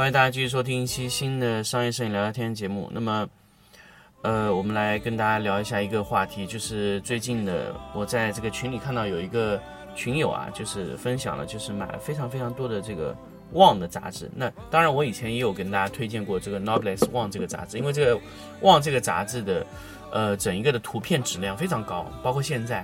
欢迎大家继续收听一期新的商业摄影聊聊天节目。那么，呃，我们来跟大家聊一下一个话题，就是最近的，我在这个群里看到有一个群友啊，就是分享了，就是买了非常非常多的这个《旺》的杂志。那当然，我以前也有跟大家推荐过这个《Noblesse》《旺》这个杂志，因为这个《旺》这个杂志的，呃，整一个的图片质量非常高，包括现在。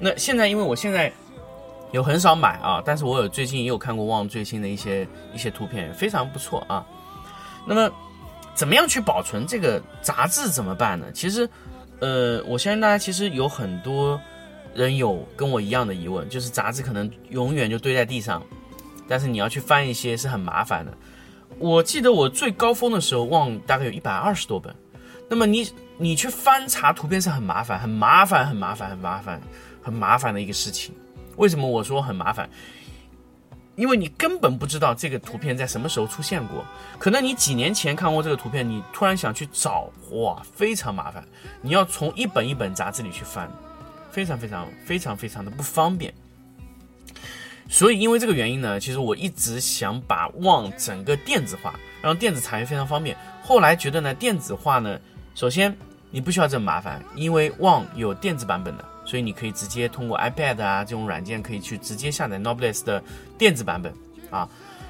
那现在，因为我现在有很少买啊，但是我有最近也有看过旺最新的一些一些图片，非常不错啊。那么，怎么样去保存这个杂志怎么办呢？其实，呃，我相信大家其实有很多人有跟我一样的疑问，就是杂志可能永远就堆在地上，但是你要去翻一些是很麻烦的。我记得我最高峰的时候，旺大概有一百二十多本。那么你你去翻查图片是很麻烦，很麻烦，很麻烦，很麻烦，很麻烦的一个事情。为什么我说很麻烦？因为你根本不知道这个图片在什么时候出现过，可能你几年前看过这个图片，你突然想去找，哇，非常麻烦，你要从一本一本杂志里去翻，非常非常非常非常的不方便。所以因为这个原因呢，其实我一直想把旺整个电子化，让电子产业非常方便。后来觉得呢，电子化呢，首先你不需要这么麻烦，因为旺有电子版本的。所以你可以直接通过 iPad 啊这种软件，可以去直接下载 Noblesse 的电子版本啊。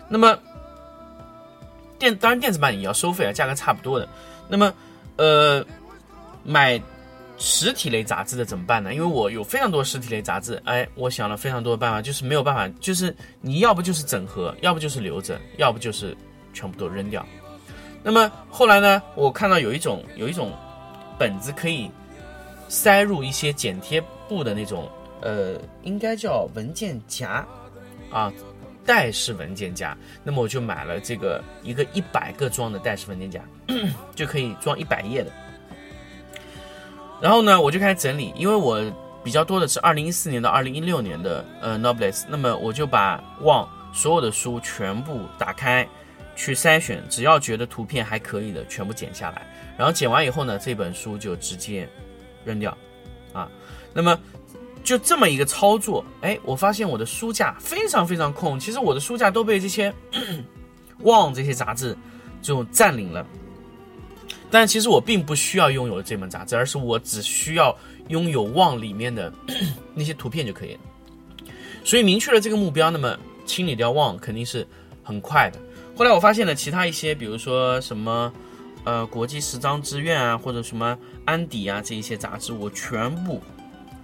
那么电当然电子版也要收费啊，价格差不多的。那么呃，买实体类杂志的怎么办呢？因为我有非常多实体类杂志，哎，我想了非常多的办法，就是没有办法，就是你要不就是整合，要不就是留着，要不就是全部都扔掉。那么后来呢，我看到有一种有一种本子可以。塞入一些剪贴布的那种，呃，应该叫文件夹，啊，袋式文件夹。那么我就买了这个一个一百个装的袋式文件夹，就可以装一百页的。然后呢，我就开始整理，因为我比较多的是二零一四年到二零一六年的呃 nobles 那么我就把旺所有的书全部打开，去筛选，只要觉得图片还可以的，全部剪下来。然后剪完以后呢，这本书就直接。扔掉，啊，那么就这么一个操作，哎，我发现我的书架非常非常空。其实我的书架都被这些旺这些杂志就占领了，但其实我并不需要拥有这本杂志，而是我只需要拥有旺里面的那些图片就可以了。所以明确了这个目标，那么清理掉旺肯定是很快的。后来我发现了其他一些，比如说什么。呃，国际时装之愿啊，或者什么安迪啊，这一些杂志，我全部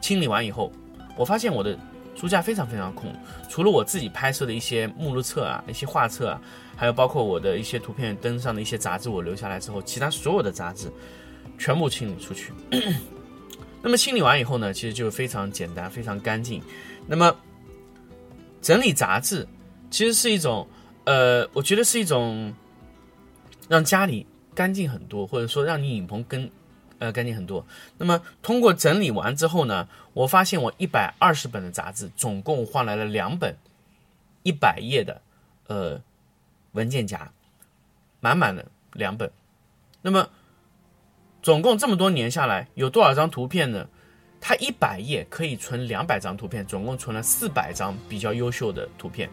清理完以后，我发现我的书架非常非常空，除了我自己拍摄的一些目录册啊、一些画册啊，还有包括我的一些图片登上的一些杂志，我留下来之后，其他所有的杂志全部清理出去。那么清理完以后呢，其实就非常简单，非常干净。那么整理杂志其实是一种，呃，我觉得是一种让家里。干净很多，或者说让你影棚更，呃，干净很多。那么通过整理完之后呢，我发现我一百二十本的杂志，总共换来了两本一百页的，呃，文件夹，满满的两本。那么总共这么多年下来，有多少张图片呢？它一百页可以存两百张图片，总共存了四百张比较优秀的图片。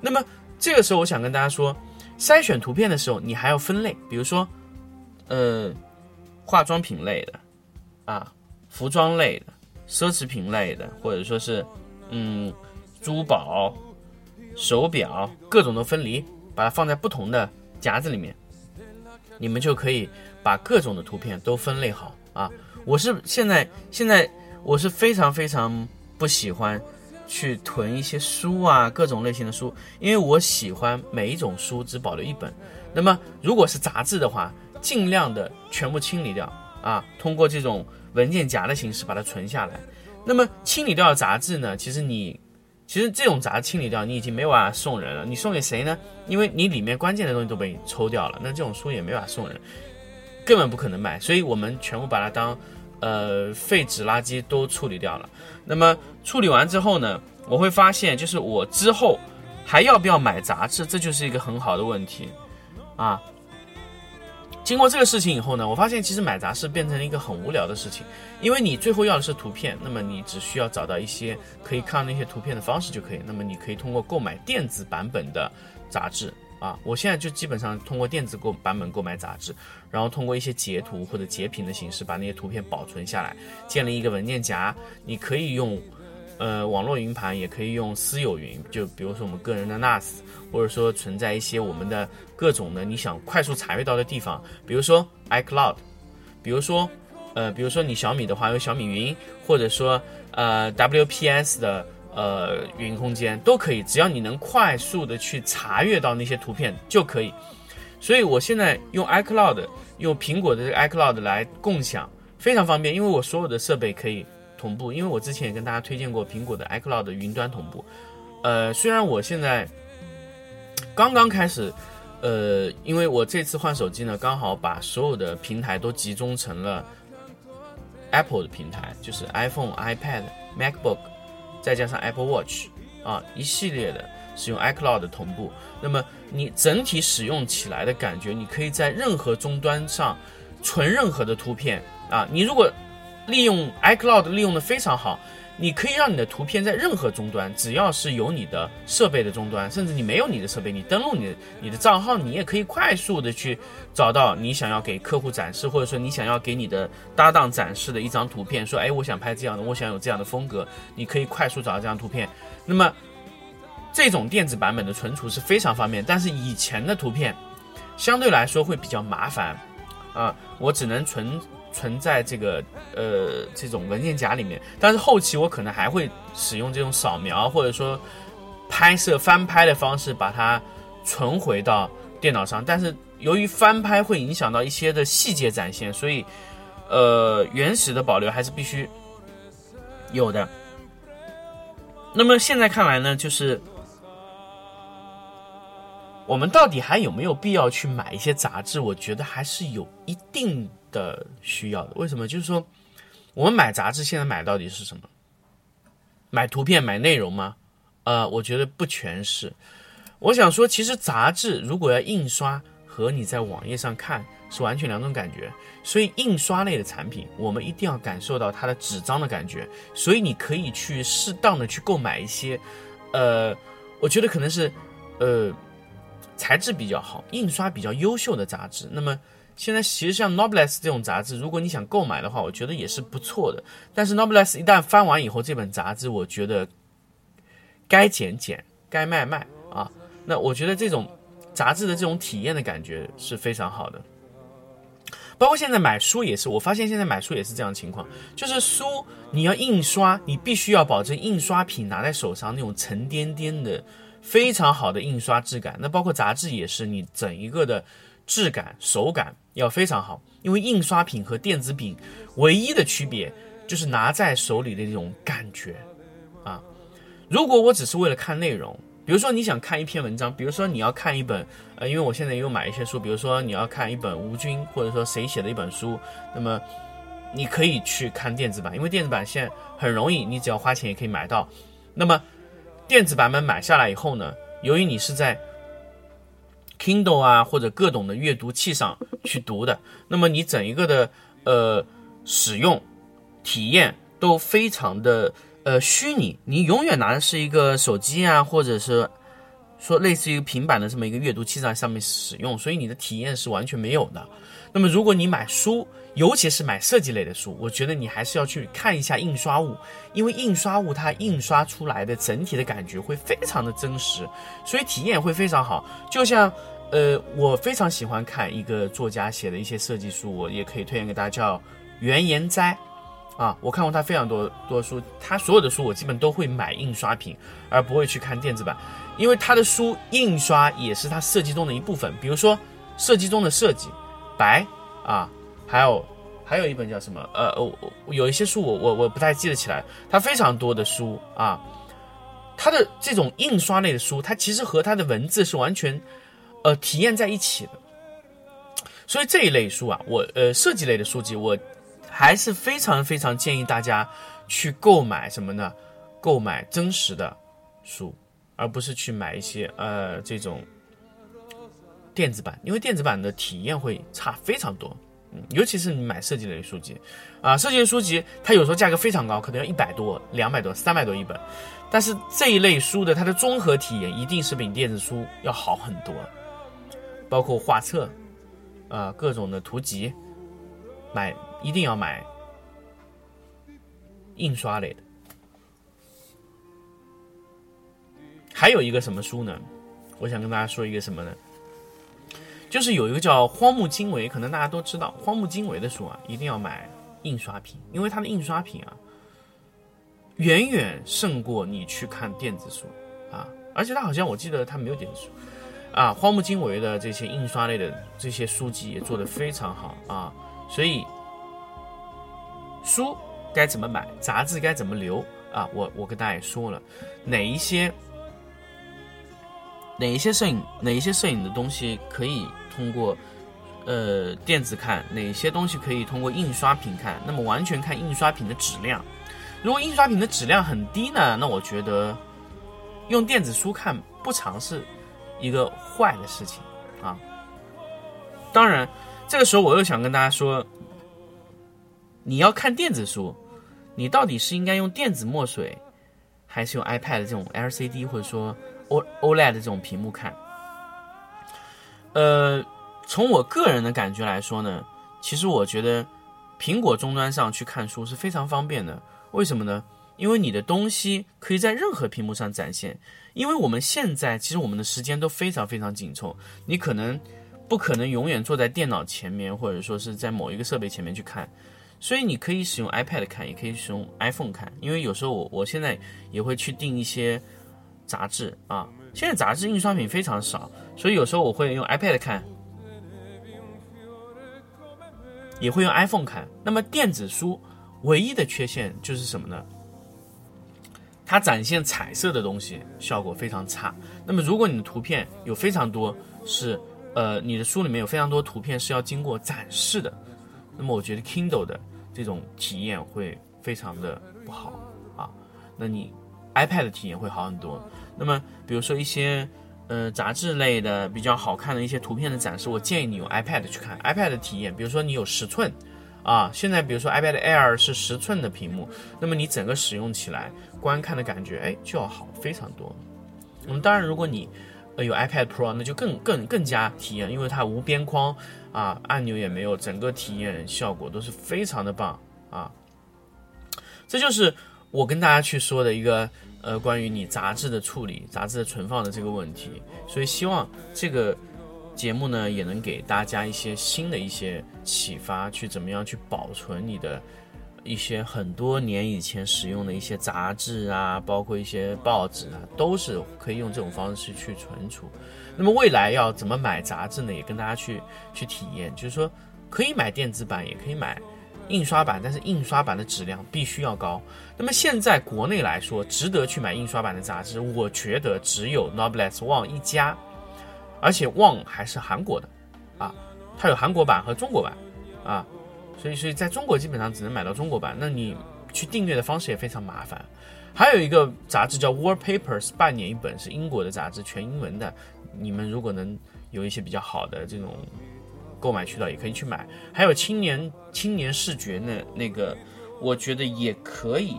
那么这个时候，我想跟大家说。筛选图片的时候，你还要分类，比如说，呃，化妆品类的，啊，服装类的，奢侈品类的，或者说是，嗯，珠宝、手表，各种都分离，把它放在不同的夹子里面，你们就可以把各种的图片都分类好啊。我是现在现在我是非常非常不喜欢。去囤一些书啊，各种类型的书，因为我喜欢每一种书只保留一本。那么如果是杂志的话，尽量的全部清理掉啊，通过这种文件夹的形式把它存下来。那么清理掉的杂志呢？其实你，其实这种杂清理掉，你已经没办法送人了。你送给谁呢？因为你里面关键的东西都被抽掉了，那这种书也没法送人，根本不可能卖。所以我们全部把它当，呃，废纸垃圾都处理掉了。那么处理完之后呢，我会发现，就是我之后还要不要买杂志，这就是一个很好的问题，啊。经过这个事情以后呢，我发现其实买杂志变成了一个很无聊的事情，因为你最后要的是图片，那么你只需要找到一些可以看那些图片的方式就可以。那么你可以通过购买电子版本的杂志啊，我现在就基本上通过电子购版本购买杂志，然后通过一些截图或者截屏的形式把那些图片保存下来，建立一个文件夹，你可以用。呃，网络云盘也可以用私有云，就比如说我们个人的 NAS，或者说存在一些我们的各种的你想快速查阅到的地方，比如说 iCloud，比如说，呃，比如说你小米的话有小米云，或者说呃 WPS 的呃云空间都可以，只要你能快速的去查阅到那些图片就可以。所以我现在用 iCloud，用苹果的这个 iCloud 来共享，非常方便，因为我所有的设备可以。同步，因为我之前也跟大家推荐过苹果的 iCloud 云端同步。呃，虽然我现在刚刚开始，呃，因为我这次换手机呢，刚好把所有的平台都集中成了 Apple 的平台，就是 iPhone、iPad、MacBook，再加上 Apple Watch 啊，一系列的使用 iCloud 同步。那么你整体使用起来的感觉，你可以在任何终端上存任何的图片啊。你如果利用 iCloud 利用的非常好，你可以让你的图片在任何终端，只要是有你的设备的终端，甚至你没有你的设备，你登录你的你的账号，你也可以快速的去找到你想要给客户展示，或者说你想要给你的搭档展示的一张图片，说，哎，我想拍这样的，我想有这样的风格，你可以快速找到这张图片。那么这种电子版本的存储是非常方便，但是以前的图片相对来说会比较麻烦啊，我只能存。存在这个呃这种文件夹里面，但是后期我可能还会使用这种扫描或者说拍摄翻拍的方式把它存回到电脑上。但是由于翻拍会影响到一些的细节展现，所以呃原始的保留还是必须有的。那么现在看来呢，就是我们到底还有没有必要去买一些杂志？我觉得还是有一定。的需要的，为什么？就是说，我们买杂志现在买到底是什么？买图片、买内容吗？呃，我觉得不全是。我想说，其实杂志如果要印刷，和你在网页上看是完全两种感觉。所以，印刷类的产品，我们一定要感受到它的纸张的感觉。所以，你可以去适当的去购买一些，呃，我觉得可能是呃材质比较好、印刷比较优秀的杂志。那么。现在其实像 Nobles 这种杂志，如果你想购买的话，我觉得也是不错的。但是 Nobles 一旦翻完以后，这本杂志我觉得该减减，该卖卖啊。那我觉得这种杂志的这种体验的感觉是非常好的。包括现在买书也是，我发现现在买书也是这样情况，就是书你要印刷，你必须要保证印刷品拿在手上那种沉甸甸的非常好的印刷质感。那包括杂志也是，你整一个的。质感、手感要非常好，因为印刷品和电子品唯一的区别就是拿在手里的那种感觉啊。如果我只是为了看内容，比如说你想看一篇文章，比如说你要看一本，呃，因为我现在也有买一些书，比如说你要看一本吴军或者说谁写的一本书，那么你可以去看电子版，因为电子版现在很容易，你只要花钱也可以买到。那么电子版本买下来以后呢，由于你是在 Kindle 啊，或者各种的阅读器上去读的，那么你整一个的呃使用体验都非常的呃虚拟，你永远拿的是一个手机啊，或者是说类似于平板的这么一个阅读器在上面使用，所以你的体验是完全没有的。那么如果你买书，尤其是买设计类的书，我觉得你还是要去看一下印刷物，因为印刷物它印刷出来的整体的感觉会非常的真实，所以体验会非常好。就像，呃，我非常喜欢看一个作家写的一些设计书，我也可以推荐给大家，叫袁岩斋，啊，我看过他非常多多书，他所有的书我基本都会买印刷品，而不会去看电子版，因为他的书印刷也是他设计中的一部分，比如说设计中的设计，白啊。还有，还有一本叫什么？呃，我有一些书我我我不太记得起来，他非常多的书啊，他的这种印刷类的书，它其实和他的文字是完全呃体验在一起的。所以这一类书啊，我呃设计类的书籍，我还是非常非常建议大家去购买什么呢？购买真实的书，而不是去买一些呃这种电子版，因为电子版的体验会差非常多。嗯，尤其是你买设计类书籍，啊，设计类书籍它有时候价格非常高，可能要一百多、两百多、三百多一本，但是这一类书的它的综合体验一定是比电子书要好很多，包括画册。啊，各种的图集，买一定要买印刷类的。还有一个什么书呢？我想跟大家说一个什么呢？就是有一个叫荒木经惟，可能大家都知道，荒木经惟的书啊，一定要买印刷品，因为它的印刷品啊，远远胜过你去看电子书啊，而且它好像我记得它没有电子书。啊，荒木经惟的这些印刷类的这些书籍也做得非常好啊，所以书该怎么买，杂志该怎么留啊？我我跟大家也说了，哪一些哪一些摄影哪一些摄影的东西可以通过呃电子看，哪些东西可以通过印刷品看？那么完全看印刷品的质量。如果印刷品的质量很低呢，那我觉得用电子书看不尝试。一个坏的事情啊！当然，这个时候我又想跟大家说，你要看电子书，你到底是应该用电子墨水，还是用 iPad 这种 LCD 或者说 O OLED 这种屏幕看？呃，从我个人的感觉来说呢，其实我觉得苹果终端上去看书是非常方便的。为什么呢？因为你的东西可以在任何屏幕上展现，因为我们现在其实我们的时间都非常非常紧凑，你可能不可能永远坐在电脑前面，或者说是在某一个设备前面去看，所以你可以使用 iPad 看，也可以使用 iPhone 看。因为有时候我我现在也会去订一些杂志啊，现在杂志印刷品非常少，所以有时候我会用 iPad 看，也会用 iPhone 看。那么电子书唯一的缺陷就是什么呢？它展现彩色的东西效果非常差。那么，如果你的图片有非常多是，呃，你的书里面有非常多图片是要经过展示的，那么我觉得 Kindle 的这种体验会非常的不好啊。那你 iPad 的体验会好很多。那么，比如说一些呃杂志类的比较好看的一些图片的展示，我建议你用 iPad 去看 iPad 的体验。比如说你有十寸。啊，现在比如说 iPad Air 是十寸的屏幕，那么你整个使用起来观看的感觉，哎，就要好非常多。那么当然，如果你呃有 iPad Pro，那就更更更加体验，因为它无边框啊，按钮也没有，整个体验效果都是非常的棒啊。这就是我跟大家去说的一个呃关于你杂志的处理、杂志的存放的这个问题，所以希望这个。节目呢也能给大家一些新的一些启发，去怎么样去保存你的一些很多年以前使用的一些杂志啊，包括一些报纸啊，都是可以用这种方式去存储。那么未来要怎么买杂志呢？也跟大家去去体验，就是说可以买电子版，也可以买印刷版，但是印刷版的质量必须要高。那么现在国内来说，值得去买印刷版的杂志，我觉得只有 Noblesse One 一家。而且 One 还是韩国的，啊，它有韩国版和中国版，啊，所以所以在中国基本上只能买到中国版，那你去订阅的方式也非常麻烦。还有一个杂志叫 Wallpapers，半年一本，是英国的杂志，全英文的。你们如果能有一些比较好的这种购买渠道，也可以去买。还有青年青年视觉呢，那个我觉得也可以。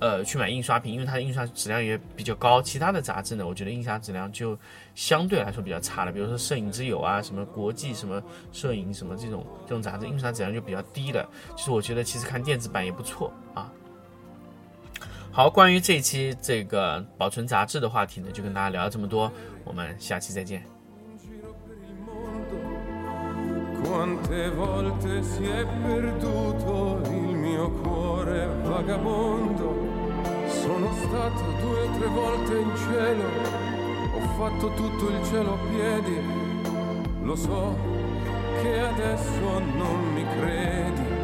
呃，去买印刷品，因为它的印刷质量也比较高。其他的杂志呢，我觉得印刷质量就相对来说比较差了。比如说《摄影之友》啊，什么国际什么摄影什么这种这种杂志，印刷质量就比较低了。其实我觉得，其实看电子版也不错啊。好，关于这一期这个保存杂志的话题呢，就跟大家聊了这么多，我们下期再见。Sono stato due o tre volte in cielo, ho fatto tutto il cielo a piedi, lo so che adesso non mi credi.